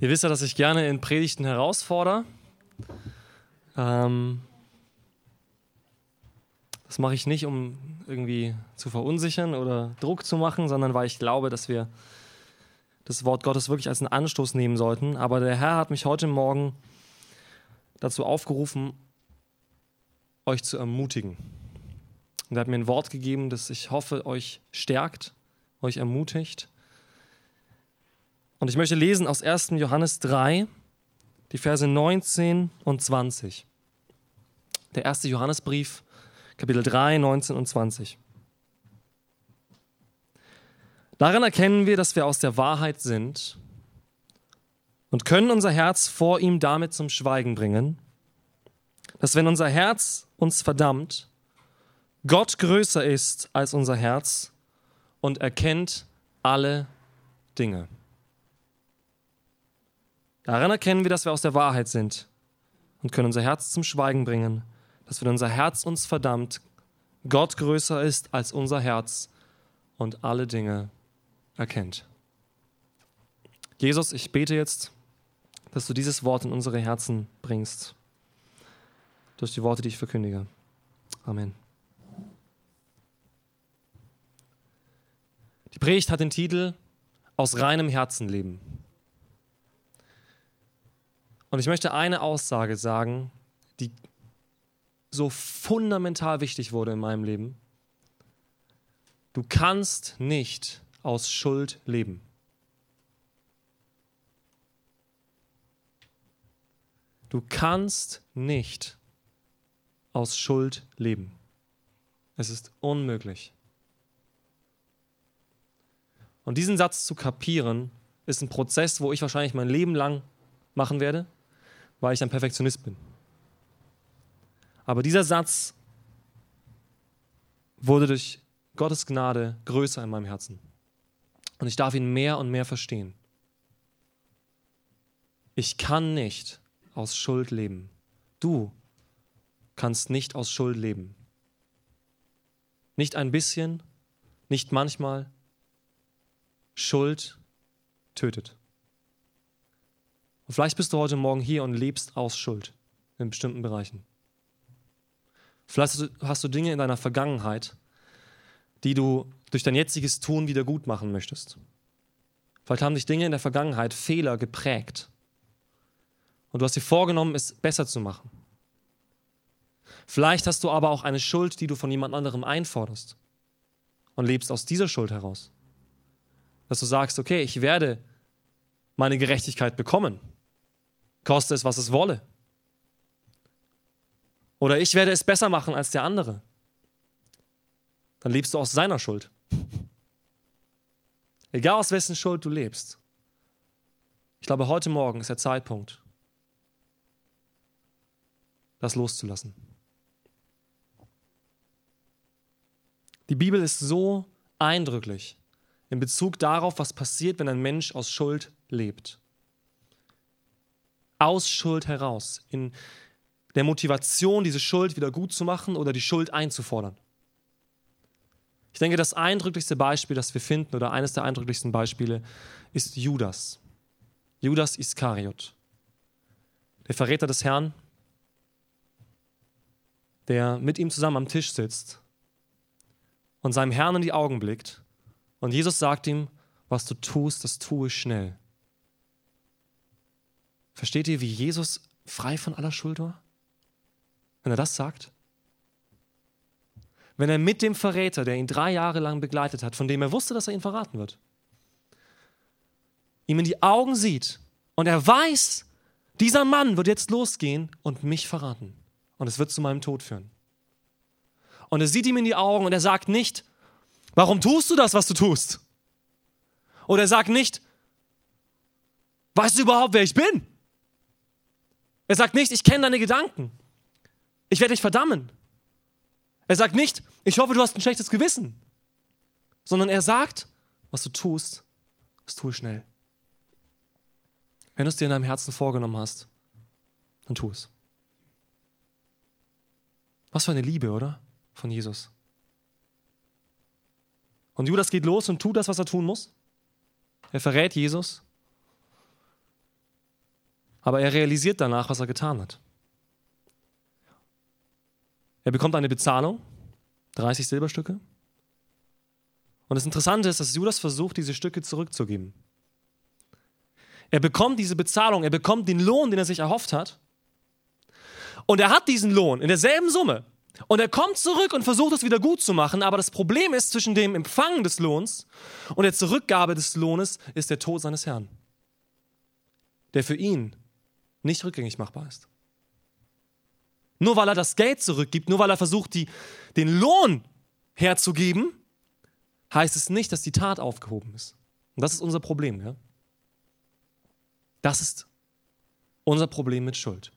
Ihr wisst ja, dass ich gerne in Predigten herausfordere. Ähm, das mache ich nicht, um irgendwie zu verunsichern oder Druck zu machen, sondern weil ich glaube, dass wir das Wort Gottes wirklich als einen Anstoß nehmen sollten. Aber der Herr hat mich heute Morgen dazu aufgerufen, euch zu ermutigen. Und er hat mir ein Wort gegeben, das ich hoffe, euch stärkt, euch ermutigt und ich möchte lesen aus 1. Johannes 3, die Verse 19 und 20. Der erste Johannesbrief, Kapitel 3, 19 und 20. Daran erkennen wir, dass wir aus der Wahrheit sind und können unser Herz vor ihm damit zum Schweigen bringen, dass wenn unser Herz uns verdammt, Gott größer ist als unser Herz und erkennt alle Dinge. Daran erkennen wir, dass wir aus der Wahrheit sind und können unser Herz zum Schweigen bringen, dass wenn unser Herz uns verdammt, Gott größer ist als unser Herz und alle Dinge erkennt. Jesus, ich bete jetzt, dass du dieses Wort in unsere Herzen bringst, durch die Worte, die ich verkündige. Amen. Die Predigt hat den Titel Aus reinem Herzen leben. Und ich möchte eine Aussage sagen, die so fundamental wichtig wurde in meinem Leben. Du kannst nicht aus Schuld leben. Du kannst nicht aus Schuld leben. Es ist unmöglich. Und diesen Satz zu kapieren, ist ein Prozess, wo ich wahrscheinlich mein Leben lang machen werde weil ich ein Perfektionist bin. Aber dieser Satz wurde durch Gottes Gnade größer in meinem Herzen. Und ich darf ihn mehr und mehr verstehen. Ich kann nicht aus Schuld leben. Du kannst nicht aus Schuld leben. Nicht ein bisschen, nicht manchmal. Schuld tötet. Und vielleicht bist du heute Morgen hier und lebst aus Schuld in bestimmten Bereichen. Vielleicht hast du Dinge in deiner Vergangenheit, die du durch dein jetziges Tun wieder gut machen möchtest. Vielleicht haben dich Dinge in der Vergangenheit, Fehler geprägt. Und du hast dir vorgenommen, es besser zu machen. Vielleicht hast du aber auch eine Schuld, die du von jemand anderem einforderst und lebst aus dieser Schuld heraus. Dass du sagst, okay, ich werde meine Gerechtigkeit bekommen koste es, was es wolle. Oder ich werde es besser machen als der andere. Dann lebst du aus seiner Schuld. Egal aus wessen Schuld du lebst. Ich glaube, heute Morgen ist der Zeitpunkt, das loszulassen. Die Bibel ist so eindrücklich in Bezug darauf, was passiert, wenn ein Mensch aus Schuld lebt aus Schuld heraus, in der Motivation, diese Schuld wieder gut zu machen oder die Schuld einzufordern. Ich denke, das eindrücklichste Beispiel, das wir finden, oder eines der eindrücklichsten Beispiele, ist Judas. Judas Iskariot. Der Verräter des Herrn, der mit ihm zusammen am Tisch sitzt und seinem Herrn in die Augen blickt. Und Jesus sagt ihm, was du tust, das tue schnell. Versteht ihr, wie Jesus frei von aller Schuld war? Wenn er das sagt? Wenn er mit dem Verräter, der ihn drei Jahre lang begleitet hat, von dem er wusste, dass er ihn verraten wird, ihm in die Augen sieht und er weiß, dieser Mann wird jetzt losgehen und mich verraten. Und es wird zu meinem Tod führen. Und er sieht ihm in die Augen und er sagt nicht, warum tust du das, was du tust? Oder er sagt nicht, weißt du überhaupt, wer ich bin? Er sagt nicht, ich kenne deine Gedanken. Ich werde dich verdammen. Er sagt nicht, ich hoffe, du hast ein schlechtes Gewissen. Sondern er sagt, was du tust, das tue schnell. Wenn du es dir in deinem Herzen vorgenommen hast, dann tu es. Was für eine Liebe, oder? Von Jesus. Und Judas geht los und tut das, was er tun muss. Er verrät Jesus. Aber er realisiert danach, was er getan hat. Er bekommt eine Bezahlung, 30 Silberstücke. Und das Interessante ist, dass Judas versucht, diese Stücke zurückzugeben. Er bekommt diese Bezahlung, er bekommt den Lohn, den er sich erhofft hat. Und er hat diesen Lohn in derselben Summe. Und er kommt zurück und versucht es wieder gut zu machen. Aber das Problem ist, zwischen dem Empfangen des Lohns und der Zurückgabe des Lohnes ist der Tod seines Herrn, der für ihn nicht rückgängig machbar ist. Nur weil er das Geld zurückgibt, nur weil er versucht, die, den Lohn herzugeben, heißt es nicht, dass die Tat aufgehoben ist. Und das ist unser Problem. Ja? Das ist unser Problem mit Schuld.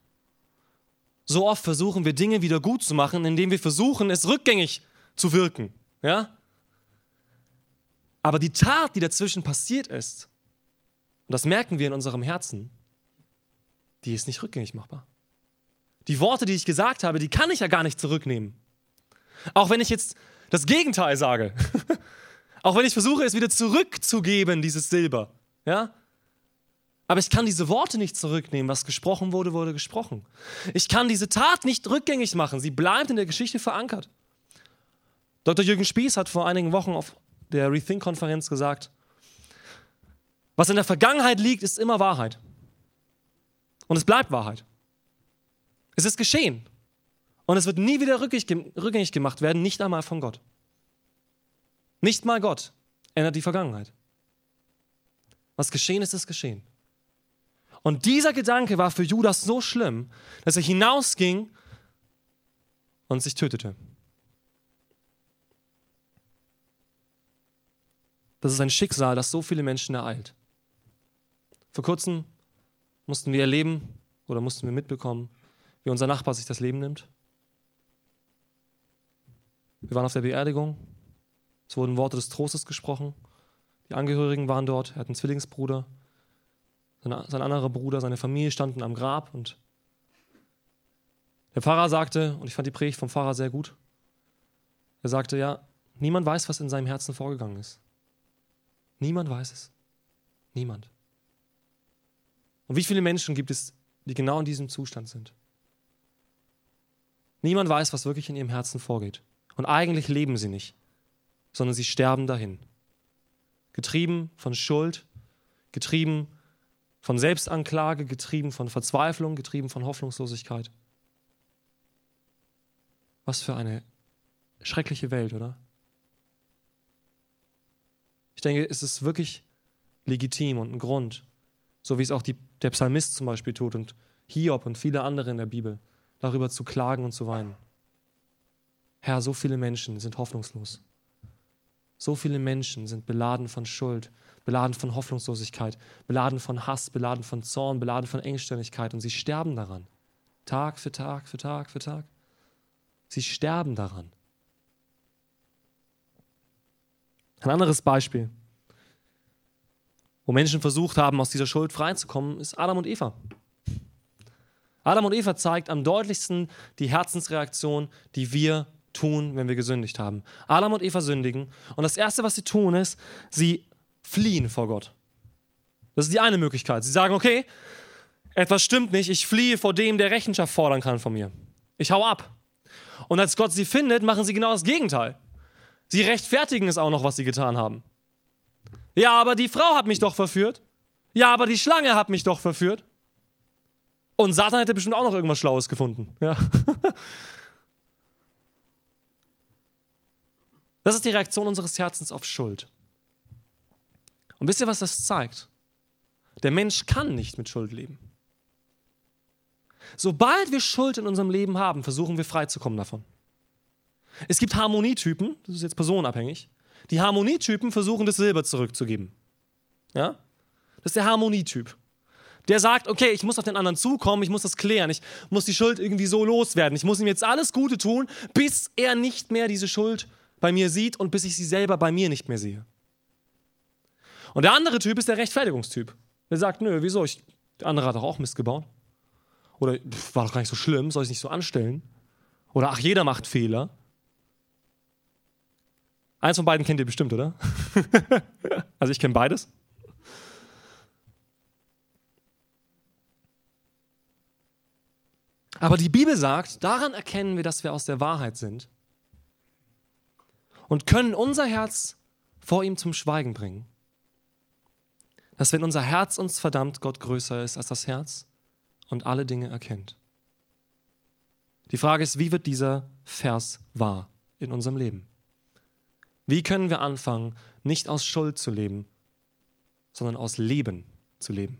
So oft versuchen wir Dinge wieder gut zu machen, indem wir versuchen, es rückgängig zu wirken. Ja? Aber die Tat, die dazwischen passiert ist, und das merken wir in unserem Herzen, die ist nicht rückgängig machbar. Die Worte, die ich gesagt habe, die kann ich ja gar nicht zurücknehmen. Auch wenn ich jetzt das Gegenteil sage. Auch wenn ich versuche, es wieder zurückzugeben, dieses Silber. Ja? Aber ich kann diese Worte nicht zurücknehmen. Was gesprochen wurde, wurde gesprochen. Ich kann diese Tat nicht rückgängig machen. Sie bleibt in der Geschichte verankert. Dr. Jürgen Spieß hat vor einigen Wochen auf der Rethink-Konferenz gesagt, was in der Vergangenheit liegt, ist immer Wahrheit. Und es bleibt Wahrheit. Es ist geschehen. Und es wird nie wieder rückgängig gemacht werden, nicht einmal von Gott. Nicht mal Gott ändert die Vergangenheit. Was geschehen ist, ist geschehen. Und dieser Gedanke war für Judas so schlimm, dass er hinausging und sich tötete. Das ist ein Schicksal, das so viele Menschen ereilt. Vor kurzem mussten wir erleben oder mussten wir mitbekommen, wie unser Nachbar sich das Leben nimmt. Wir waren auf der Beerdigung. Es wurden Worte des Trostes gesprochen. Die Angehörigen waren dort. Er hat einen Zwillingsbruder. Sein, sein anderer Bruder, seine Familie standen am Grab und der Pfarrer sagte, und ich fand die Predigt vom Pfarrer sehr gut, er sagte, ja, niemand weiß, was in seinem Herzen vorgegangen ist. Niemand weiß es. Niemand. Und wie viele Menschen gibt es, die genau in diesem Zustand sind? Niemand weiß, was wirklich in ihrem Herzen vorgeht. Und eigentlich leben sie nicht, sondern sie sterben dahin. Getrieben von Schuld, getrieben von Selbstanklage, getrieben von Verzweiflung, getrieben von Hoffnungslosigkeit. Was für eine schreckliche Welt, oder? Ich denke, es ist wirklich legitim und ein Grund, so wie es auch die, der Psalmist zum Beispiel tut und Hiob und viele andere in der Bibel, darüber zu klagen und zu weinen. Herr, so viele Menschen sind hoffnungslos. So viele Menschen sind beladen von Schuld, beladen von Hoffnungslosigkeit, beladen von Hass, beladen von Zorn, beladen von Engständigkeit und sie sterben daran. Tag für Tag für Tag für Tag. Sie sterben daran. Ein anderes Beispiel, wo Menschen versucht haben, aus dieser Schuld freizukommen, ist Adam und Eva. Adam und Eva zeigt am deutlichsten die Herzensreaktion, die wir tun, wenn wir gesündigt haben. Adam und Eva sündigen und das Erste, was sie tun, ist, sie fliehen vor Gott. Das ist die eine Möglichkeit. Sie sagen, okay, etwas stimmt nicht, ich fliehe vor dem, der Rechenschaft fordern kann von mir. Ich hau ab. Und als Gott sie findet, machen sie genau das Gegenteil. Sie rechtfertigen es auch noch, was sie getan haben. Ja, aber die Frau hat mich doch verführt. Ja, aber die Schlange hat mich doch verführt. Und Satan hätte bestimmt auch noch irgendwas Schlaues gefunden. Ja. Das ist die Reaktion unseres Herzens auf Schuld. Und wisst ihr, was das zeigt? Der Mensch kann nicht mit Schuld leben. Sobald wir Schuld in unserem Leben haben, versuchen wir freizukommen davon. Es gibt Harmonietypen, das ist jetzt personenabhängig. Die Harmonietypen versuchen, das Silber zurückzugeben. Ja? Das ist der Harmonietyp. Der sagt, okay, ich muss auf den anderen zukommen, ich muss das klären, ich muss die Schuld irgendwie so loswerden, ich muss ihm jetzt alles Gute tun, bis er nicht mehr diese Schuld bei mir sieht und bis ich sie selber bei mir nicht mehr sehe. Und der andere Typ ist der Rechtfertigungstyp. Der sagt, nö, wieso? Ich, der andere hat doch auch Mist gebaut. Oder pff, war doch gar nicht so schlimm, soll ich nicht so anstellen? Oder ach, jeder macht Fehler. Eins von beiden kennt ihr bestimmt, oder? also ich kenne beides. Aber die Bibel sagt, daran erkennen wir, dass wir aus der Wahrheit sind und können unser Herz vor ihm zum Schweigen bringen. Dass wenn unser Herz uns verdammt, Gott größer ist als das Herz und alle Dinge erkennt. Die Frage ist, wie wird dieser Vers wahr in unserem Leben? Wie können wir anfangen, nicht aus Schuld zu leben, sondern aus Leben zu leben?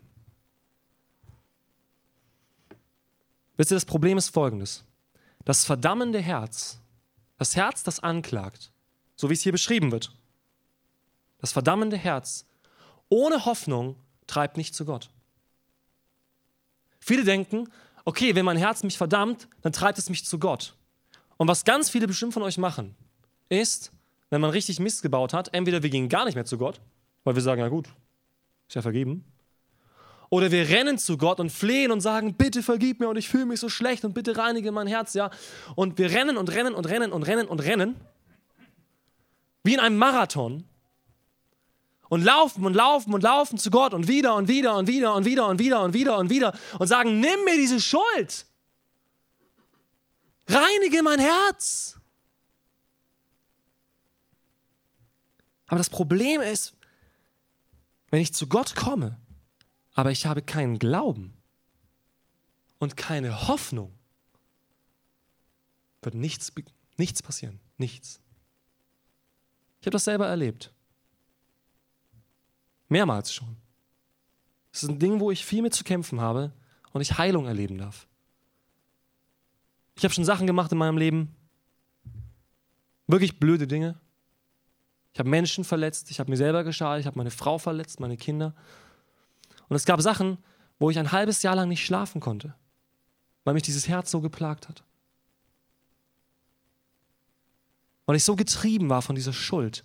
Wisst ihr, das Problem ist folgendes. Das verdammende Herz, das Herz, das anklagt, so wie es hier beschrieben wird, das verdammende Herz ohne Hoffnung treibt nicht zu Gott. Viele denken, okay, wenn mein Herz mich verdammt, dann treibt es mich zu Gott. Und was ganz viele bestimmt von euch machen, ist, wenn man richtig Mist gebaut hat, entweder wir gehen gar nicht mehr zu Gott, weil wir sagen, ja gut, ist ja vergeben. Oder wir rennen zu Gott und flehen und sagen, bitte vergib mir und ich fühle mich so schlecht und bitte reinige mein Herz, ja. Und wir rennen und rennen und rennen und rennen und rennen. Wie in einem Marathon. Und laufen und laufen und laufen zu Gott und wieder und wieder und wieder und wieder und wieder und wieder und wieder und sagen, nimm mir diese Schuld. Reinige mein Herz. Aber das Problem ist, wenn ich zu Gott komme, aber ich habe keinen Glauben und keine Hoffnung, wird nichts, nichts passieren. Nichts. Ich habe das selber erlebt. Mehrmals schon. Es ist ein Ding, wo ich viel mit zu kämpfen habe und ich Heilung erleben darf. Ich habe schon Sachen gemacht in meinem Leben, wirklich blöde Dinge. Ich habe Menschen verletzt, ich habe mir selber geschadet, ich habe meine Frau verletzt, meine Kinder. Und es gab Sachen, wo ich ein halbes Jahr lang nicht schlafen konnte, weil mich dieses Herz so geplagt hat. Weil ich so getrieben war von dieser Schuld.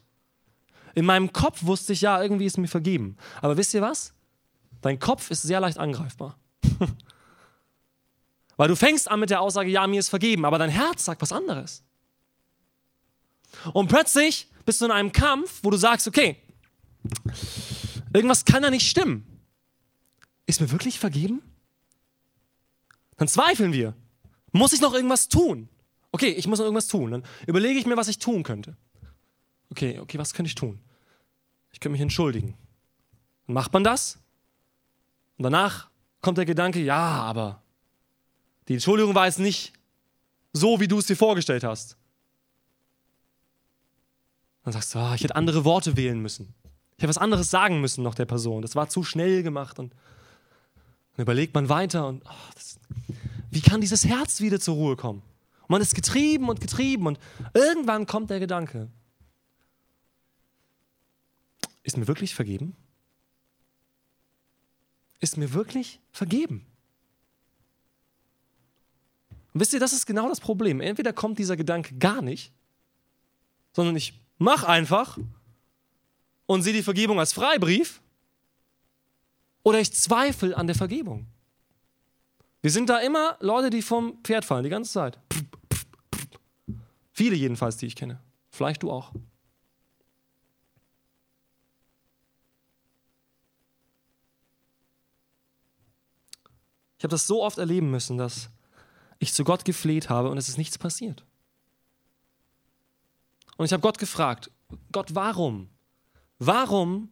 In meinem Kopf wusste ich, ja, irgendwie ist mir vergeben. Aber wisst ihr was? Dein Kopf ist sehr leicht angreifbar. Weil du fängst an mit der Aussage, ja, mir ist vergeben, aber dein Herz sagt was anderes. Und plötzlich bist du in einem Kampf, wo du sagst, okay, irgendwas kann da nicht stimmen. Ist mir wirklich vergeben? Dann zweifeln wir. Muss ich noch irgendwas tun? Okay, ich muss noch irgendwas tun. Dann überlege ich mir, was ich tun könnte. Okay, okay, was könnte ich tun? Ich könnte mich entschuldigen. Dann macht man das. Und danach kommt der Gedanke, ja, aber die Entschuldigung war jetzt nicht so, wie du es dir vorgestellt hast. Dann sagst du, ah, ich hätte andere Worte wählen müssen. Ich hätte was anderes sagen müssen noch der Person. Das war zu schnell gemacht und dann überlegt man weiter und oh, das, wie kann dieses Herz wieder zur Ruhe kommen? Und man ist getrieben und getrieben und irgendwann kommt der Gedanke, ist mir wirklich vergeben? Ist mir wirklich vergeben? Und wisst ihr, das ist genau das Problem. Entweder kommt dieser Gedanke gar nicht, sondern ich mache einfach und sehe die Vergebung als Freibrief oder ich zweifle an der Vergebung. Wir sind da immer Leute, die vom Pferd fallen, die ganze Zeit. Viele jedenfalls, die ich kenne. Vielleicht du auch. Ich habe das so oft erleben müssen, dass ich zu Gott gefleht habe und es ist nichts passiert. Und ich habe Gott gefragt, Gott, warum? Warum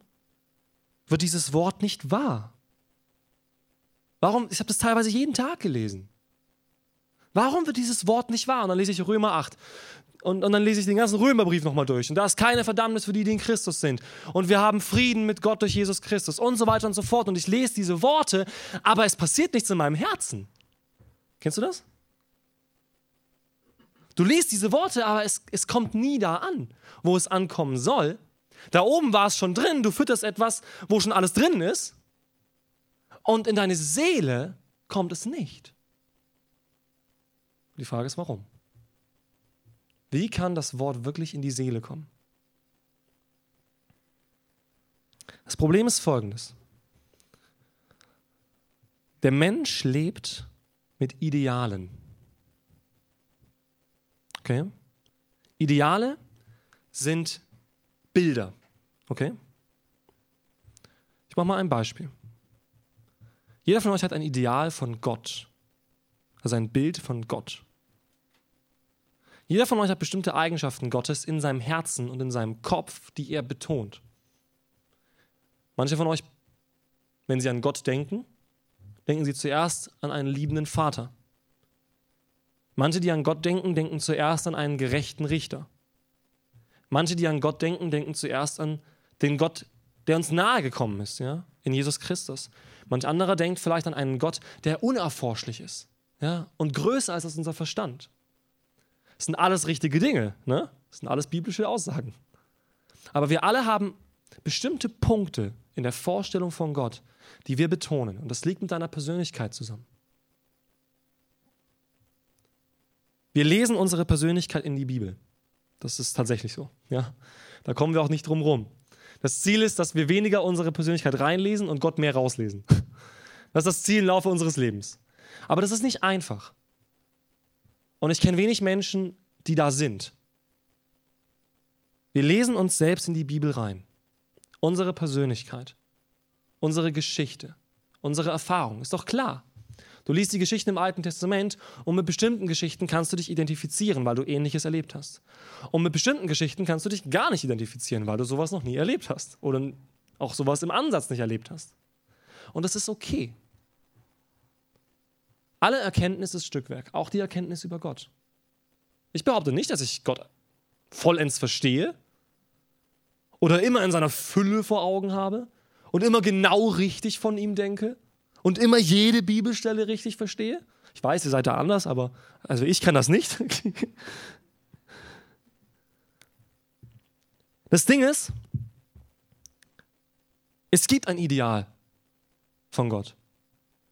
wird dieses Wort nicht wahr? Warum? Ich habe das teilweise jeden Tag gelesen. Warum wird dieses Wort nicht wahr? Und dann lese ich Römer 8. Und, und dann lese ich den ganzen Römerbrief nochmal durch. Und da ist keine Verdammnis für die, die in Christus sind. Und wir haben Frieden mit Gott durch Jesus Christus und so weiter und so fort. Und ich lese diese Worte, aber es passiert nichts in meinem Herzen. Kennst du das? Du liest diese Worte, aber es, es kommt nie da an, wo es ankommen soll. Da oben war es schon drin, du fütterst etwas, wo schon alles drin ist. Und in deine Seele kommt es nicht. Die Frage ist, warum? Wie kann das Wort wirklich in die Seele kommen? Das Problem ist folgendes. Der Mensch lebt mit Idealen. Okay? Ideale sind Bilder. Okay? Ich mache mal ein Beispiel. Jeder von euch hat ein Ideal von Gott. Ist ein Bild von Gott. Jeder von euch hat bestimmte Eigenschaften Gottes in seinem Herzen und in seinem Kopf, die er betont. Manche von euch, wenn sie an Gott denken, denken sie zuerst an einen liebenden Vater. Manche, die an Gott denken, denken zuerst an einen gerechten Richter. Manche, die an Gott denken, denken zuerst an den Gott, der uns nahe gekommen ist, ja, in Jesus Christus. Manch anderer denkt vielleicht an einen Gott, der unerforschlich ist, ja, und größer als unser Verstand. Das sind alles richtige Dinge, ne? Das sind alles biblische Aussagen. Aber wir alle haben bestimmte Punkte in der Vorstellung von Gott, die wir betonen. Und das liegt mit deiner Persönlichkeit zusammen. Wir lesen unsere Persönlichkeit in die Bibel. Das ist tatsächlich so. Ja? Da kommen wir auch nicht drum rum. Das Ziel ist, dass wir weniger unsere Persönlichkeit reinlesen und Gott mehr rauslesen. Das ist das Ziel im Laufe unseres Lebens. Aber das ist nicht einfach. Und ich kenne wenig Menschen, die da sind. Wir lesen uns selbst in die Bibel rein. Unsere Persönlichkeit, unsere Geschichte, unsere Erfahrung. Ist doch klar. Du liest die Geschichten im Alten Testament und mit bestimmten Geschichten kannst du dich identifizieren, weil du Ähnliches erlebt hast. Und mit bestimmten Geschichten kannst du dich gar nicht identifizieren, weil du sowas noch nie erlebt hast oder auch sowas im Ansatz nicht erlebt hast. Und das ist okay. Alle Erkenntnis ist Stückwerk, auch die Erkenntnis über Gott. Ich behaupte nicht, dass ich Gott vollends verstehe oder immer in seiner Fülle vor Augen habe und immer genau richtig von ihm denke und immer jede Bibelstelle richtig verstehe? Ich weiß, ihr seid da anders, aber also ich kann das nicht. Das Ding ist, es gibt ein Ideal von Gott.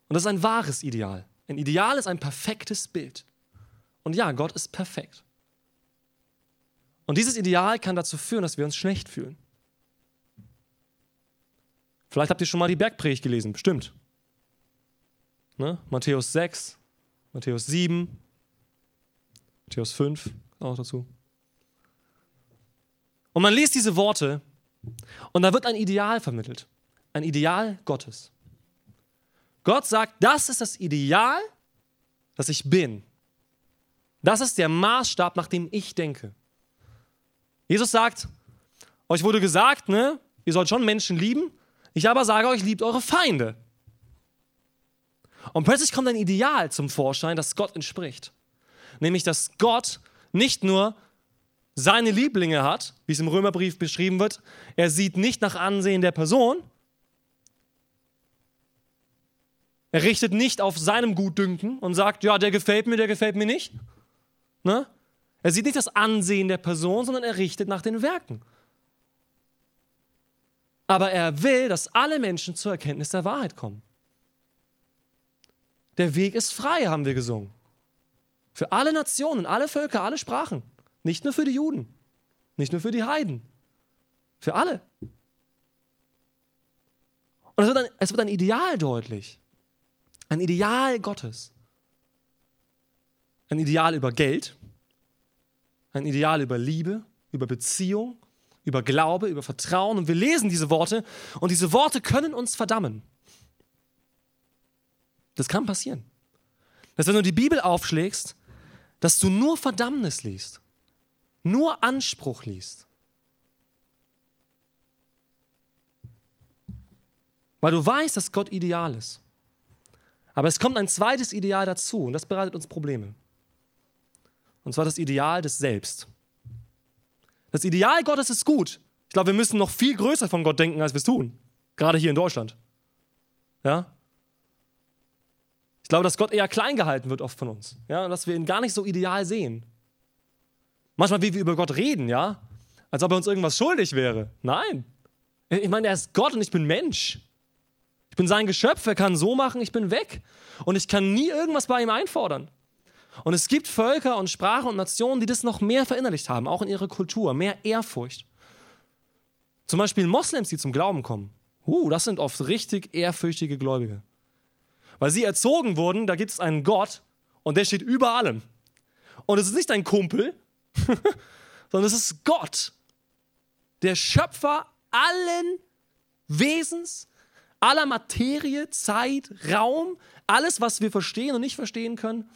Und das ist ein wahres Ideal. Ein Ideal ist ein perfektes Bild. Und ja, Gott ist perfekt. Und dieses Ideal kann dazu führen, dass wir uns schlecht fühlen. Vielleicht habt ihr schon mal die Bergpredigt gelesen, bestimmt. Ne? Matthäus 6, Matthäus 7, Matthäus 5 auch dazu. Und man liest diese Worte und da wird ein Ideal vermittelt. Ein Ideal Gottes. Gott sagt, das ist das Ideal, das ich bin. Das ist der Maßstab, nach dem ich denke. Jesus sagt, euch wurde gesagt, ne, ihr sollt schon Menschen lieben. Ich aber sage euch, liebt eure Feinde. Und plötzlich kommt ein Ideal zum Vorschein, das Gott entspricht. Nämlich, dass Gott nicht nur seine Lieblinge hat, wie es im Römerbrief beschrieben wird. Er sieht nicht nach Ansehen der Person. Er richtet nicht auf seinem Gutdünken und sagt, ja, der gefällt mir, der gefällt mir nicht. Ne? Er sieht nicht das Ansehen der Person, sondern er richtet nach den Werken. Aber er will, dass alle Menschen zur Erkenntnis der Wahrheit kommen. Der Weg ist frei, haben wir gesungen. Für alle Nationen, alle Völker, alle Sprachen. Nicht nur für die Juden, nicht nur für die Heiden. Für alle. Und es wird ein, es wird ein Ideal deutlich. Ein Ideal Gottes. Ein Ideal über Geld. Ein Ideal über Liebe, über Beziehung, über Glaube, über Vertrauen. Und wir lesen diese Worte und diese Worte können uns verdammen. Das kann passieren. Dass wenn du die Bibel aufschlägst, dass du nur Verdammnis liest, nur Anspruch liest. Weil du weißt, dass Gott ideal ist. Aber es kommt ein zweites Ideal dazu und das bereitet uns Probleme. Und zwar das Ideal des Selbst. Das Ideal Gottes ist gut. Ich glaube, wir müssen noch viel größer von Gott denken, als wir es tun. Gerade hier in Deutschland. Ja? Ich glaube, dass Gott eher klein gehalten wird oft von uns. Ja, dass wir ihn gar nicht so ideal sehen. Manchmal, wie wir über Gott reden, ja, als ob er uns irgendwas schuldig wäre. Nein. Ich meine, er ist Gott und ich bin Mensch. Ich bin sein Geschöpf, er kann so machen, ich bin weg. Und ich kann nie irgendwas bei ihm einfordern. Und es gibt Völker und Sprachen und Nationen, die das noch mehr verinnerlicht haben, auch in ihrer Kultur, mehr Ehrfurcht. Zum Beispiel Moslems, die zum Glauben kommen. Uh, das sind oft richtig ehrfürchtige Gläubige. Weil sie erzogen wurden, da gibt es einen Gott und der steht über allem. Und es ist nicht ein Kumpel, sondern es ist Gott, der Schöpfer allen Wesens, aller Materie, Zeit, Raum, Alles, was wir verstehen und nicht verstehen können,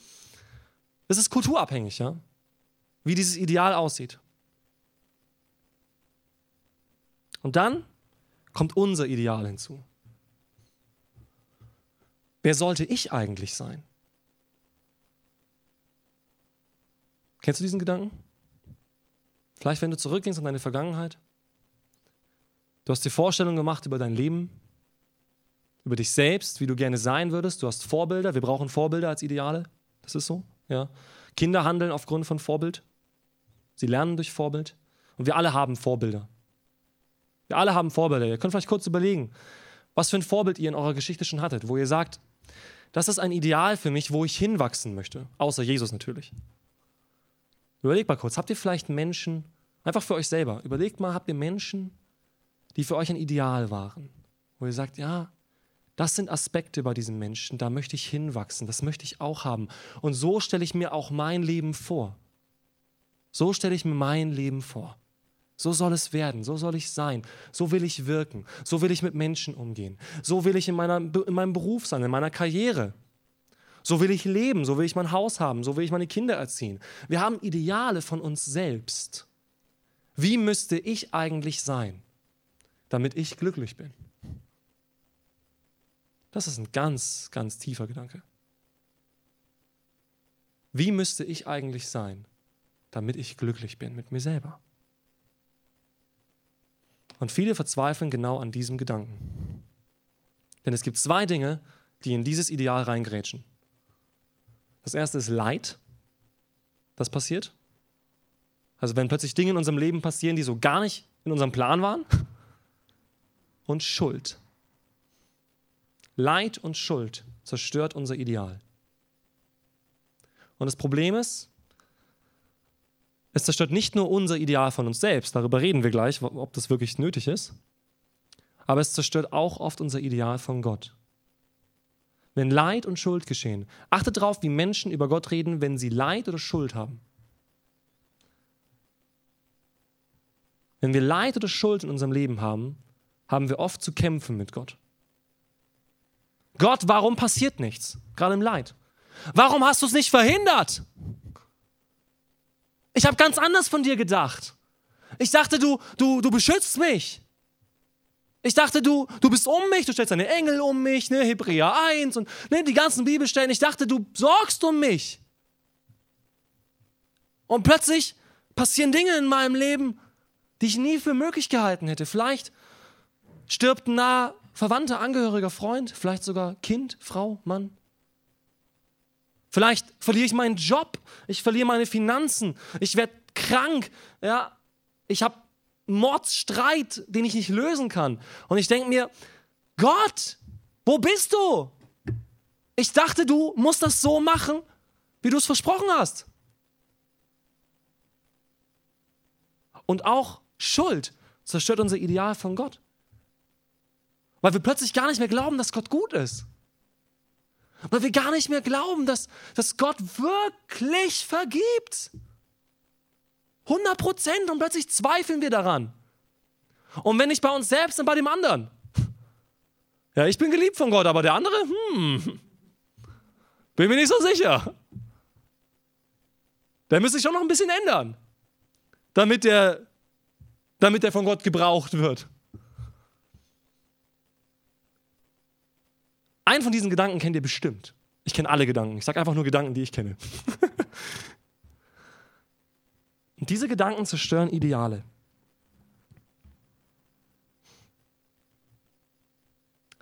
das ist kulturabhängig, ja? Wie dieses Ideal aussieht. Und dann kommt unser Ideal hinzu. Wer sollte ich eigentlich sein? Kennst du diesen Gedanken? Vielleicht, wenn du zurückgehst an deine Vergangenheit. Du hast dir Vorstellungen gemacht über dein Leben, über dich selbst, wie du gerne sein würdest. Du hast Vorbilder. Wir brauchen Vorbilder als Ideale. Das ist so. Ja. Kinder handeln aufgrund von Vorbild. Sie lernen durch Vorbild. Und wir alle haben Vorbilder. Wir alle haben Vorbilder. Ihr könnt vielleicht kurz überlegen, was für ein Vorbild ihr in eurer Geschichte schon hattet, wo ihr sagt, das ist ein Ideal für mich, wo ich hinwachsen möchte. Außer Jesus natürlich. Überlegt mal kurz, habt ihr vielleicht Menschen, einfach für euch selber, überlegt mal, habt ihr Menschen, die für euch ein Ideal waren, wo ihr sagt, ja, das sind Aspekte bei diesem Menschen, da möchte ich hinwachsen, das möchte ich auch haben. Und so stelle ich mir auch mein Leben vor. So stelle ich mir mein Leben vor. So soll es werden, so soll ich sein, so will ich wirken, so will ich mit Menschen umgehen, so will ich in, meiner, in meinem Beruf sein, in meiner Karriere. So will ich leben, so will ich mein Haus haben, so will ich meine Kinder erziehen. Wir haben Ideale von uns selbst. Wie müsste ich eigentlich sein, damit ich glücklich bin? Das ist ein ganz, ganz tiefer Gedanke. Wie müsste ich eigentlich sein, damit ich glücklich bin mit mir selber? Und viele verzweifeln genau an diesem Gedanken. Denn es gibt zwei Dinge, die in dieses Ideal reingrätschen. Das erste ist Leid, das passiert. Also wenn plötzlich Dinge in unserem Leben passieren, die so gar nicht in unserem Plan waren. Und Schuld. Leid und Schuld zerstört unser Ideal. Und das Problem ist, es zerstört nicht nur unser Ideal von uns selbst, darüber reden wir gleich, ob das wirklich nötig ist, aber es zerstört auch oft unser Ideal von Gott wenn Leid und Schuld geschehen. Achtet darauf, wie Menschen über Gott reden, wenn sie Leid oder Schuld haben. Wenn wir Leid oder Schuld in unserem Leben haben, haben wir oft zu kämpfen mit Gott. Gott, warum passiert nichts? Gerade im Leid. Warum hast du es nicht verhindert? Ich habe ganz anders von dir gedacht. Ich dachte, du, du, du beschützt mich. Ich dachte, du, du bist um mich, du stellst deine Engel um mich, ne, Hebräer 1 und ne, die ganzen Bibelstellen. Ich dachte, du sorgst um mich. Und plötzlich passieren Dinge in meinem Leben, die ich nie für möglich gehalten hätte. Vielleicht stirbt ein nah verwandter, angehöriger Freund, vielleicht sogar Kind, Frau, Mann. Vielleicht verliere ich meinen Job, ich verliere meine Finanzen, ich werde krank, ja, ich habe Mordsstreit, den ich nicht lösen kann. Und ich denke mir, Gott, wo bist du? Ich dachte, du musst das so machen, wie du es versprochen hast. Und auch Schuld zerstört unser Ideal von Gott. Weil wir plötzlich gar nicht mehr glauben, dass Gott gut ist. Weil wir gar nicht mehr glauben, dass, dass Gott wirklich vergibt. 100 Prozent und plötzlich zweifeln wir daran. Und wenn nicht bei uns selbst, dann bei dem anderen. Ja, ich bin geliebt von Gott, aber der andere, hm, bin mir nicht so sicher. Der müsste sich schon noch ein bisschen ändern, damit der, damit der von Gott gebraucht wird. Einen von diesen Gedanken kennt ihr bestimmt. Ich kenne alle Gedanken. Ich sage einfach nur Gedanken, die ich kenne. Und diese Gedanken zerstören Ideale.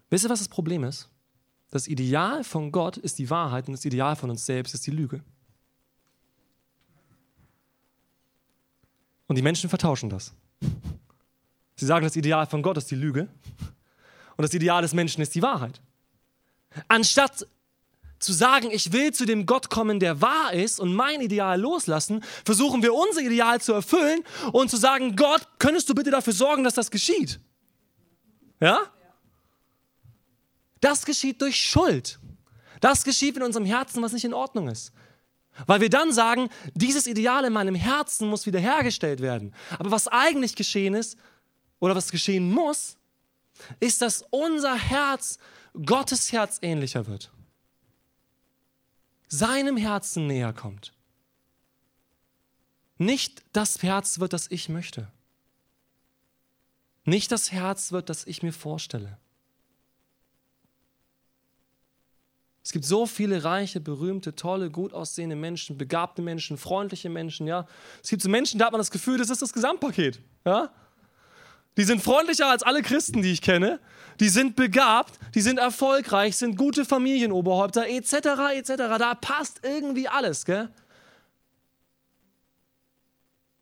Wisst ihr, was das Problem ist? Das Ideal von Gott ist die Wahrheit und das Ideal von uns selbst ist die Lüge. Und die Menschen vertauschen das. Sie sagen, das Ideal von Gott ist die Lüge und das Ideal des Menschen ist die Wahrheit. Anstatt zu sagen, ich will zu dem Gott kommen, der wahr ist und mein Ideal loslassen, versuchen wir unser Ideal zu erfüllen und zu sagen, Gott, könntest du bitte dafür sorgen, dass das geschieht? Ja? Das geschieht durch Schuld. Das geschieht in unserem Herzen, was nicht in Ordnung ist. Weil wir dann sagen, dieses Ideal in meinem Herzen muss wiederhergestellt werden. Aber was eigentlich geschehen ist, oder was geschehen muss, ist, dass unser Herz Gottes Herz ähnlicher wird. seinem Herzen näher kommt. Nicht das Herz wird, das ich möchte. Nicht das Herz wird, das ich mir vorstelle. Es gibt so viele reiche, berühmte, tolle, gut aussehende Menschen, begabte Menschen, freundliche Menschen, ja. Es gibt so Menschen, da hat man das Gefühl, das ist das Gesamtpaket, ja. Die sind freundlicher als alle Christen, die ich kenne. Die sind begabt, die sind erfolgreich, sind gute Familienoberhäupter, etc., etc. Da passt irgendwie alles, gell?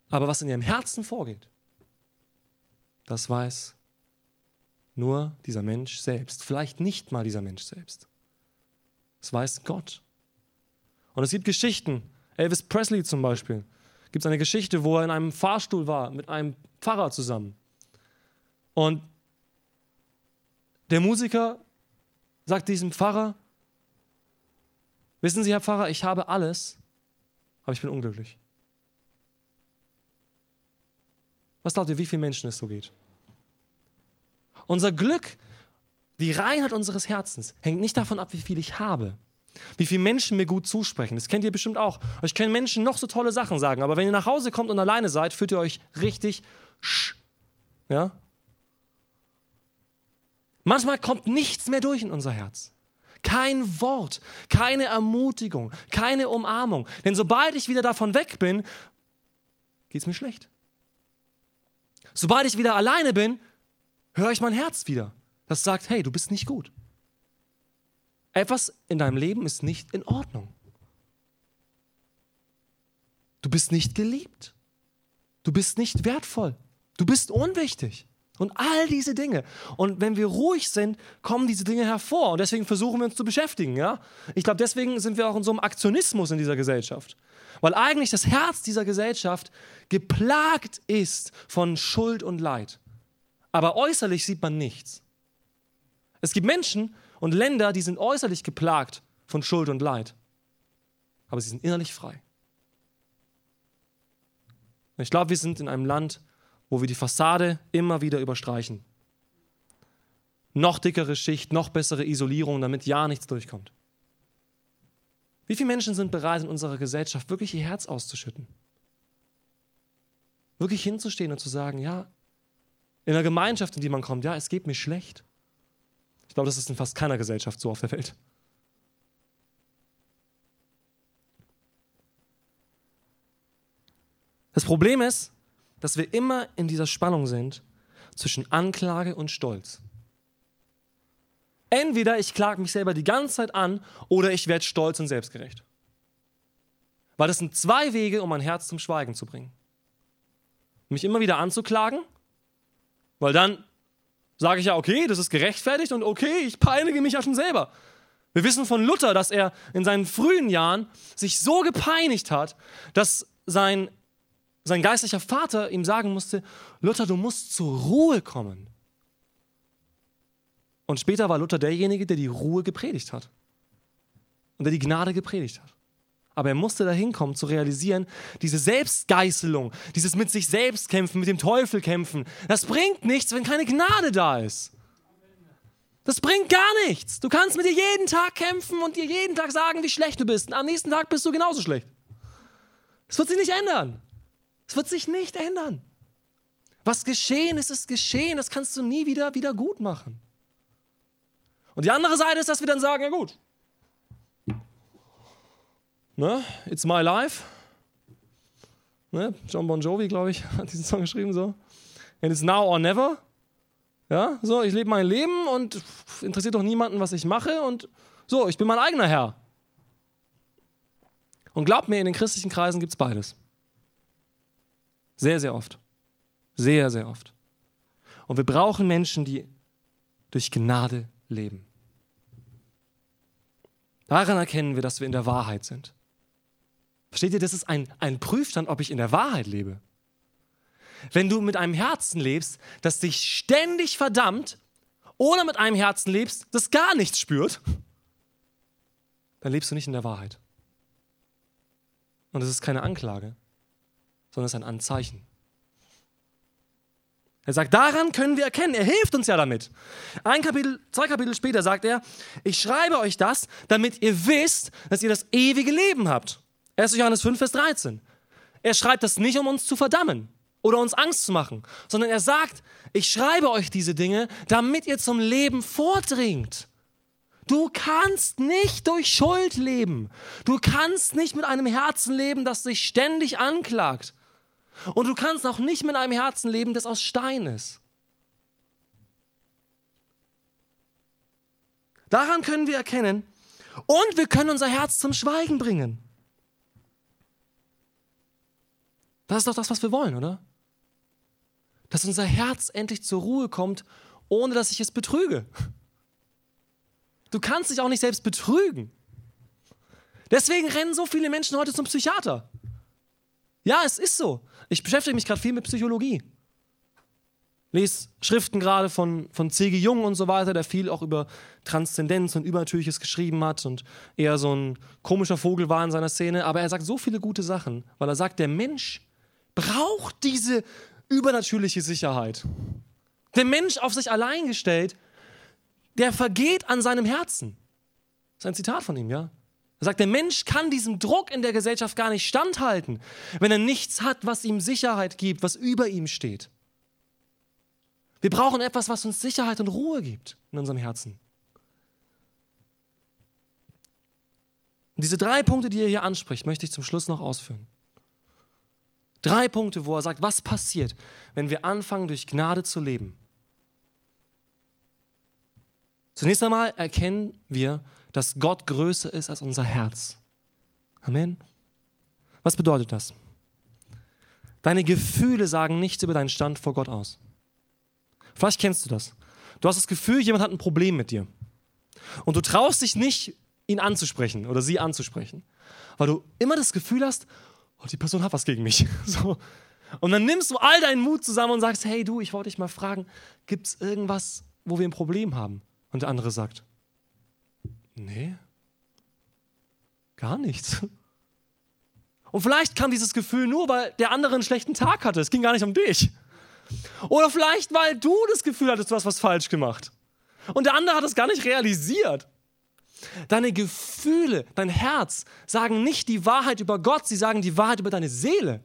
Aber was in ihrem Herzen vorgeht, das weiß nur dieser Mensch selbst. Vielleicht nicht mal dieser Mensch selbst. Das weiß Gott. Und es gibt Geschichten. Elvis Presley zum Beispiel. Gibt es eine Geschichte, wo er in einem Fahrstuhl war mit einem Pfarrer zusammen. Und der Musiker sagt diesem Pfarrer, wissen Sie, Herr Pfarrer, ich habe alles, aber ich bin unglücklich. Was glaubt ihr, wie vielen Menschen es so geht? Unser Glück, die Reinheit unseres Herzens hängt nicht davon ab, wie viel ich habe. Wie viele Menschen mir gut zusprechen. Das kennt ihr bestimmt auch. Euch können Menschen noch so tolle Sachen sagen, aber wenn ihr nach Hause kommt und alleine seid, fühlt ihr euch richtig sch. Ja? Manchmal kommt nichts mehr durch in unser Herz. Kein Wort, keine Ermutigung, keine Umarmung. Denn sobald ich wieder davon weg bin, geht es mir schlecht. Sobald ich wieder alleine bin, höre ich mein Herz wieder. Das sagt, hey, du bist nicht gut. Etwas in deinem Leben ist nicht in Ordnung. Du bist nicht geliebt. Du bist nicht wertvoll. Du bist unwichtig. Und all diese Dinge. Und wenn wir ruhig sind, kommen diese Dinge hervor. Und deswegen versuchen wir uns zu beschäftigen. Ja? Ich glaube, deswegen sind wir auch in so einem Aktionismus in dieser Gesellschaft. Weil eigentlich das Herz dieser Gesellschaft geplagt ist von Schuld und Leid. Aber äußerlich sieht man nichts. Es gibt Menschen und Länder, die sind äußerlich geplagt von Schuld und Leid. Aber sie sind innerlich frei. Ich glaube, wir sind in einem Land, wo wir die Fassade immer wieder überstreichen. Noch dickere Schicht, noch bessere Isolierung, damit ja nichts durchkommt. Wie viele Menschen sind bereit, in unserer Gesellschaft wirklich ihr Herz auszuschütten? Wirklich hinzustehen und zu sagen, ja, in einer Gemeinschaft, in die man kommt, ja, es geht mir schlecht. Ich glaube, das ist in fast keiner Gesellschaft so auf der Welt. Das Problem ist, dass wir immer in dieser Spannung sind zwischen Anklage und Stolz. Entweder ich klage mich selber die ganze Zeit an oder ich werde stolz und selbstgerecht. Weil das sind zwei Wege, um mein Herz zum Schweigen zu bringen. Mich immer wieder anzuklagen, weil dann sage ich ja, okay, das ist gerechtfertigt und okay, ich peinige mich ja schon selber. Wir wissen von Luther, dass er in seinen frühen Jahren sich so gepeinigt hat, dass sein, sein geistlicher Vater ihm sagen musste, Luther, du musst zur Ruhe kommen. Und später war Luther derjenige, der die Ruhe gepredigt hat und der die Gnade gepredigt hat. Aber er musste dahin kommen, zu realisieren, diese Selbstgeißelung, dieses mit sich selbst kämpfen, mit dem Teufel kämpfen, das bringt nichts, wenn keine Gnade da ist. Das bringt gar nichts. Du kannst mit dir jeden Tag kämpfen und dir jeden Tag sagen, wie schlecht du bist. Und am nächsten Tag bist du genauso schlecht. Es wird sich nicht ändern. Es wird sich nicht ändern. Was geschehen ist, ist geschehen. Das kannst du nie wieder wieder gut machen. Und die andere Seite ist, dass wir dann sagen, ja gut, ne, it's my life. Ne, John Bon Jovi, glaube ich, hat diesen Song geschrieben so. And it's now or never. Ja, so, ich lebe mein Leben und interessiert doch niemanden, was ich mache und so, ich bin mein eigener Herr. Und glaubt mir, in den christlichen Kreisen gibt es beides. Sehr, sehr oft. Sehr, sehr oft. Und wir brauchen Menschen, die durch Gnade leben. Daran erkennen wir, dass wir in der Wahrheit sind. Versteht ihr, das ist ein, ein Prüfstand, ob ich in der Wahrheit lebe. Wenn du mit einem Herzen lebst, das dich ständig verdammt, oder mit einem Herzen lebst, das gar nichts spürt, dann lebst du nicht in der Wahrheit. Und es ist keine Anklage, sondern es ist ein Anzeichen. Er sagt, daran können wir erkennen. Er hilft uns ja damit. Ein Kapitel, zwei Kapitel später sagt er, ich schreibe euch das, damit ihr wisst, dass ihr das ewige Leben habt. 1. Johannes 5, Vers 13. Er schreibt das nicht, um uns zu verdammen oder uns Angst zu machen, sondern er sagt, ich schreibe euch diese Dinge, damit ihr zum Leben vordringt. Du kannst nicht durch Schuld leben. Du kannst nicht mit einem Herzen leben, das sich ständig anklagt. Und du kannst auch nicht mit einem Herzen leben, das aus Stein ist. Daran können wir erkennen und wir können unser Herz zum Schweigen bringen. Das ist doch das, was wir wollen, oder? Dass unser Herz endlich zur Ruhe kommt, ohne dass ich es betrüge. Du kannst dich auch nicht selbst betrügen. Deswegen rennen so viele Menschen heute zum Psychiater. Ja, es ist so. Ich beschäftige mich gerade viel mit Psychologie. Lese Schriften gerade von, von C.G. Jung und so weiter, der viel auch über Transzendenz und Übernatürliches geschrieben hat und eher so ein komischer Vogel war in seiner Szene. Aber er sagt so viele gute Sachen, weil er sagt, der Mensch braucht diese übernatürliche Sicherheit. Der Mensch auf sich allein gestellt, der vergeht an seinem Herzen. Das ist ein Zitat von ihm, ja. Er sagt, der Mensch kann diesem Druck in der Gesellschaft gar nicht standhalten, wenn er nichts hat, was ihm Sicherheit gibt, was über ihm steht. Wir brauchen etwas, was uns Sicherheit und Ruhe gibt in unserem Herzen. Und diese drei Punkte, die er hier anspricht, möchte ich zum Schluss noch ausführen. Drei Punkte, wo er sagt, was passiert, wenn wir anfangen, durch Gnade zu leben. Zunächst einmal erkennen wir, dass Gott größer ist als unser Herz. Amen. Was bedeutet das? Deine Gefühle sagen nichts über deinen Stand vor Gott aus. Vielleicht kennst du das. Du hast das Gefühl, jemand hat ein Problem mit dir. Und du traust dich nicht, ihn anzusprechen oder sie anzusprechen, weil du immer das Gefühl hast, oh, die Person hat was gegen mich. So. Und dann nimmst du all deinen Mut zusammen und sagst, hey du, ich wollte dich mal fragen, gibt es irgendwas, wo wir ein Problem haben? Und der andere sagt, nee, gar nichts. Und vielleicht kam dieses Gefühl nur, weil der andere einen schlechten Tag hatte. Es ging gar nicht um dich. Oder vielleicht, weil du das Gefühl hattest, du hast was falsch gemacht. Und der andere hat es gar nicht realisiert. Deine Gefühle, dein Herz sagen nicht die Wahrheit über Gott, sie sagen die Wahrheit über deine Seele.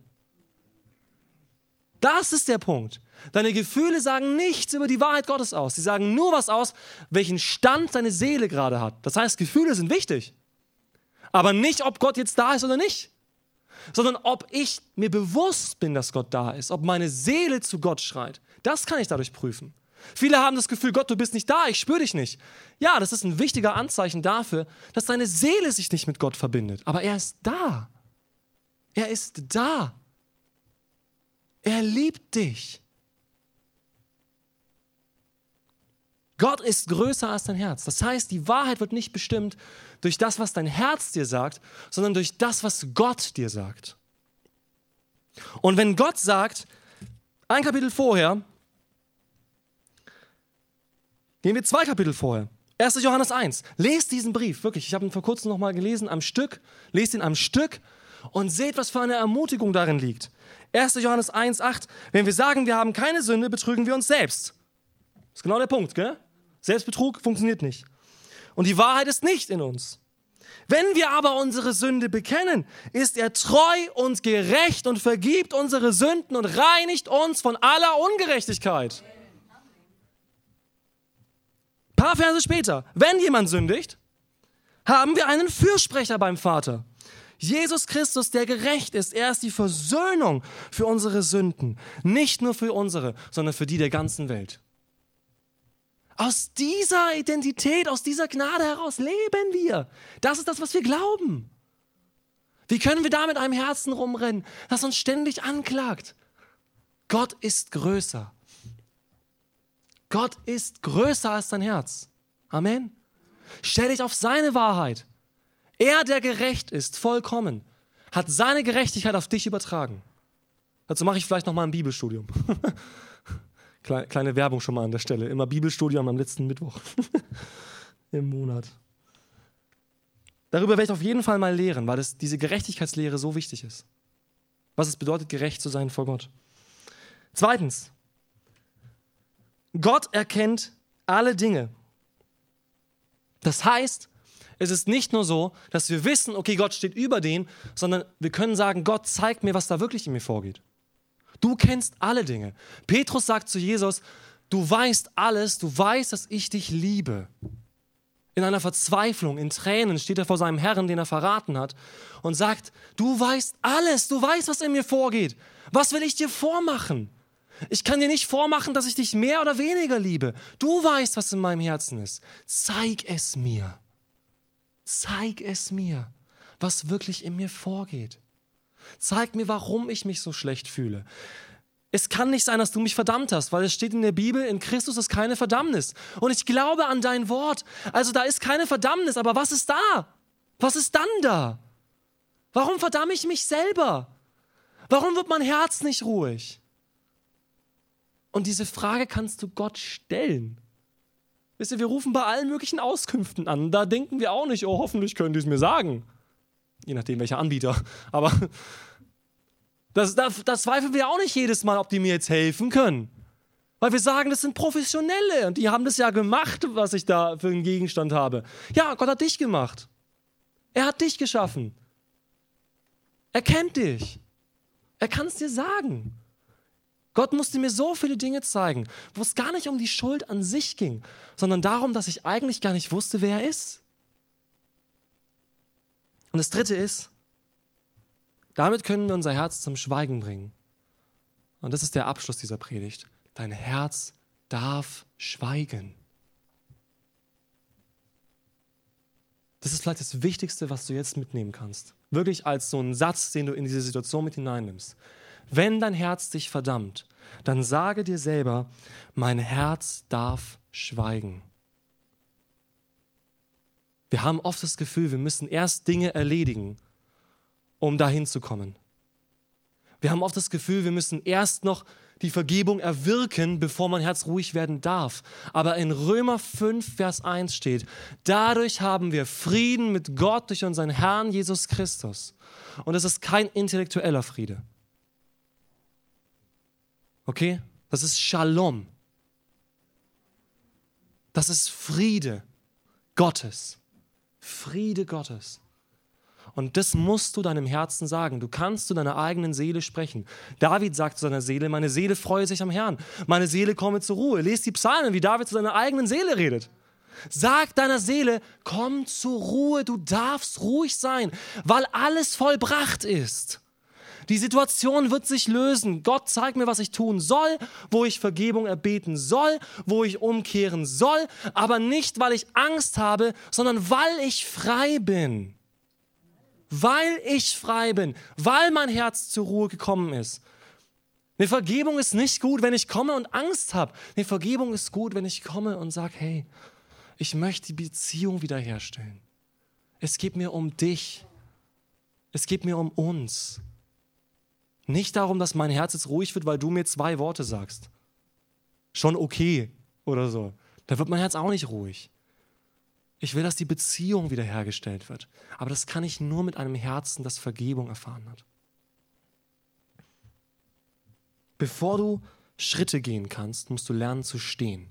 Das ist der Punkt. Deine Gefühle sagen nichts über die Wahrheit Gottes aus. Sie sagen nur was aus, welchen Stand deine Seele gerade hat. Das heißt, Gefühle sind wichtig. Aber nicht, ob Gott jetzt da ist oder nicht. Sondern ob ich mir bewusst bin, dass Gott da ist. Ob meine Seele zu Gott schreit. Das kann ich dadurch prüfen. Viele haben das Gefühl, Gott, du bist nicht da, ich spüre dich nicht. Ja, das ist ein wichtiger Anzeichen dafür, dass deine Seele sich nicht mit Gott verbindet. Aber er ist da. Er ist da. Er liebt dich. Gott ist größer als dein Herz. Das heißt, die Wahrheit wird nicht bestimmt durch das, was dein Herz dir sagt, sondern durch das, was Gott dir sagt. Und wenn Gott sagt, ein Kapitel vorher, gehen wir zwei Kapitel vorher. 1. Johannes 1. Lest diesen Brief, wirklich. Ich habe ihn vor kurzem nochmal gelesen am Stück. Lest ihn am Stück und seht, was für eine Ermutigung darin liegt. 1. Johannes 1, 8. Wenn wir sagen, wir haben keine Sünde, betrügen wir uns selbst. Das ist genau der Punkt, gell? Selbstbetrug funktioniert nicht. Und die Wahrheit ist nicht in uns. Wenn wir aber unsere Sünde bekennen, ist er treu und gerecht und vergibt unsere Sünden und reinigt uns von aller Ungerechtigkeit. Ein paar Verse später, wenn jemand sündigt, haben wir einen Fürsprecher beim Vater. Jesus Christus, der gerecht ist, er ist die Versöhnung für unsere Sünden. Nicht nur für unsere, sondern für die der ganzen Welt. Aus dieser Identität, aus dieser Gnade heraus leben wir. Das ist das, was wir glauben. Wie können wir da mit einem Herzen rumrennen, das uns ständig anklagt? Gott ist größer. Gott ist größer als dein Herz. Amen. Stell dich auf seine Wahrheit. Er, der gerecht ist, vollkommen, hat seine Gerechtigkeit auf dich übertragen. Dazu mache ich vielleicht noch mal ein Bibelstudium. Kleine Werbung schon mal an der Stelle. Immer Bibelstudium am letzten Mittwoch im Monat. Darüber werde ich auf jeden Fall mal lehren, weil das, diese Gerechtigkeitslehre so wichtig ist. Was es bedeutet, gerecht zu sein vor Gott. Zweitens, Gott erkennt alle Dinge. Das heißt, es ist nicht nur so, dass wir wissen, okay, Gott steht über dem, sondern wir können sagen, Gott zeigt mir, was da wirklich in mir vorgeht. Du kennst alle Dinge. Petrus sagt zu Jesus, du weißt alles, du weißt, dass ich dich liebe. In einer Verzweiflung, in Tränen steht er vor seinem Herrn, den er verraten hat, und sagt, du weißt alles, du weißt, was in mir vorgeht. Was will ich dir vormachen? Ich kann dir nicht vormachen, dass ich dich mehr oder weniger liebe. Du weißt, was in meinem Herzen ist. Zeig es mir. Zeig es mir, was wirklich in mir vorgeht. Zeig mir, warum ich mich so schlecht fühle. Es kann nicht sein, dass du mich verdammt hast, weil es steht in der Bibel, in Christus ist keine Verdammnis. Und ich glaube an dein Wort. Also da ist keine Verdammnis, aber was ist da? Was ist dann da? Warum verdamme ich mich selber? Warum wird mein Herz nicht ruhig? Und diese Frage kannst du Gott stellen. Wisst ihr, wir rufen bei allen möglichen Auskünften an. Da denken wir auch nicht, oh, hoffentlich können die es mir sagen. Je nachdem, welcher Anbieter. Aber das, da, das zweifeln wir auch nicht jedes Mal, ob die mir jetzt helfen können. Weil wir sagen, das sind Professionelle und die haben das ja gemacht, was ich da für einen Gegenstand habe. Ja, Gott hat dich gemacht. Er hat dich geschaffen. Er kennt dich. Er kann es dir sagen. Gott musste mir so viele Dinge zeigen, wo es gar nicht um die Schuld an sich ging, sondern darum, dass ich eigentlich gar nicht wusste, wer er ist. Und das Dritte ist, damit können wir unser Herz zum Schweigen bringen. Und das ist der Abschluss dieser Predigt. Dein Herz darf schweigen. Das ist vielleicht das Wichtigste, was du jetzt mitnehmen kannst. Wirklich als so einen Satz, den du in diese Situation mit hineinnimmst. Wenn dein Herz dich verdammt, dann sage dir selber, mein Herz darf schweigen. Wir haben oft das Gefühl, wir müssen erst Dinge erledigen, um dahin zu kommen. Wir haben oft das Gefühl, wir müssen erst noch die Vergebung erwirken, bevor mein Herz ruhig werden darf. Aber in Römer 5, Vers 1 steht, dadurch haben wir Frieden mit Gott durch unseren Herrn Jesus Christus. Und es ist kein intellektueller Friede. Okay? Das ist Shalom. Das ist Friede Gottes. Friede Gottes. Und das musst du deinem Herzen sagen. Du kannst zu deiner eigenen Seele sprechen. David sagt zu seiner Seele, meine Seele freue sich am Herrn. Meine Seele komme zur Ruhe. Lest die Psalmen, wie David zu seiner eigenen Seele redet. Sag deiner Seele, komm zur Ruhe, du darfst ruhig sein, weil alles vollbracht ist. Die Situation wird sich lösen. Gott zeigt mir, was ich tun soll, wo ich Vergebung erbeten soll, wo ich umkehren soll, aber nicht, weil ich Angst habe, sondern weil ich frei bin. Weil ich frei bin, weil mein Herz zur Ruhe gekommen ist. Eine Vergebung ist nicht gut, wenn ich komme und Angst habe. Eine Vergebung ist gut, wenn ich komme und sage, hey, ich möchte die Beziehung wiederherstellen. Es geht mir um dich. Es geht mir um uns. Nicht darum, dass mein Herz jetzt ruhig wird, weil du mir zwei Worte sagst. Schon okay oder so. Da wird mein Herz auch nicht ruhig. Ich will, dass die Beziehung wiederhergestellt wird. Aber das kann ich nur mit einem Herzen, das Vergebung erfahren hat. Bevor du Schritte gehen kannst, musst du lernen zu stehen.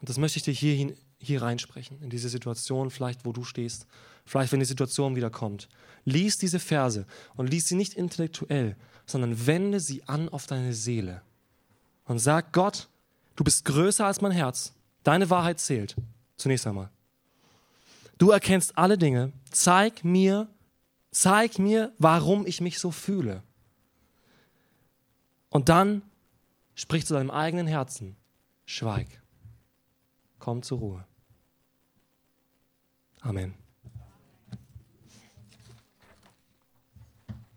Und das möchte ich dir hier, hier reinsprechen, in diese Situation vielleicht, wo du stehst vielleicht wenn die Situation wieder kommt. Lies diese Verse und lies sie nicht intellektuell, sondern wende sie an auf deine Seele und sag Gott, du bist größer als mein Herz. Deine Wahrheit zählt. Zunächst einmal. Du erkennst alle Dinge. Zeig mir, zeig mir, warum ich mich so fühle. Und dann sprich zu deinem eigenen Herzen. Schweig. Komm zur Ruhe. Amen.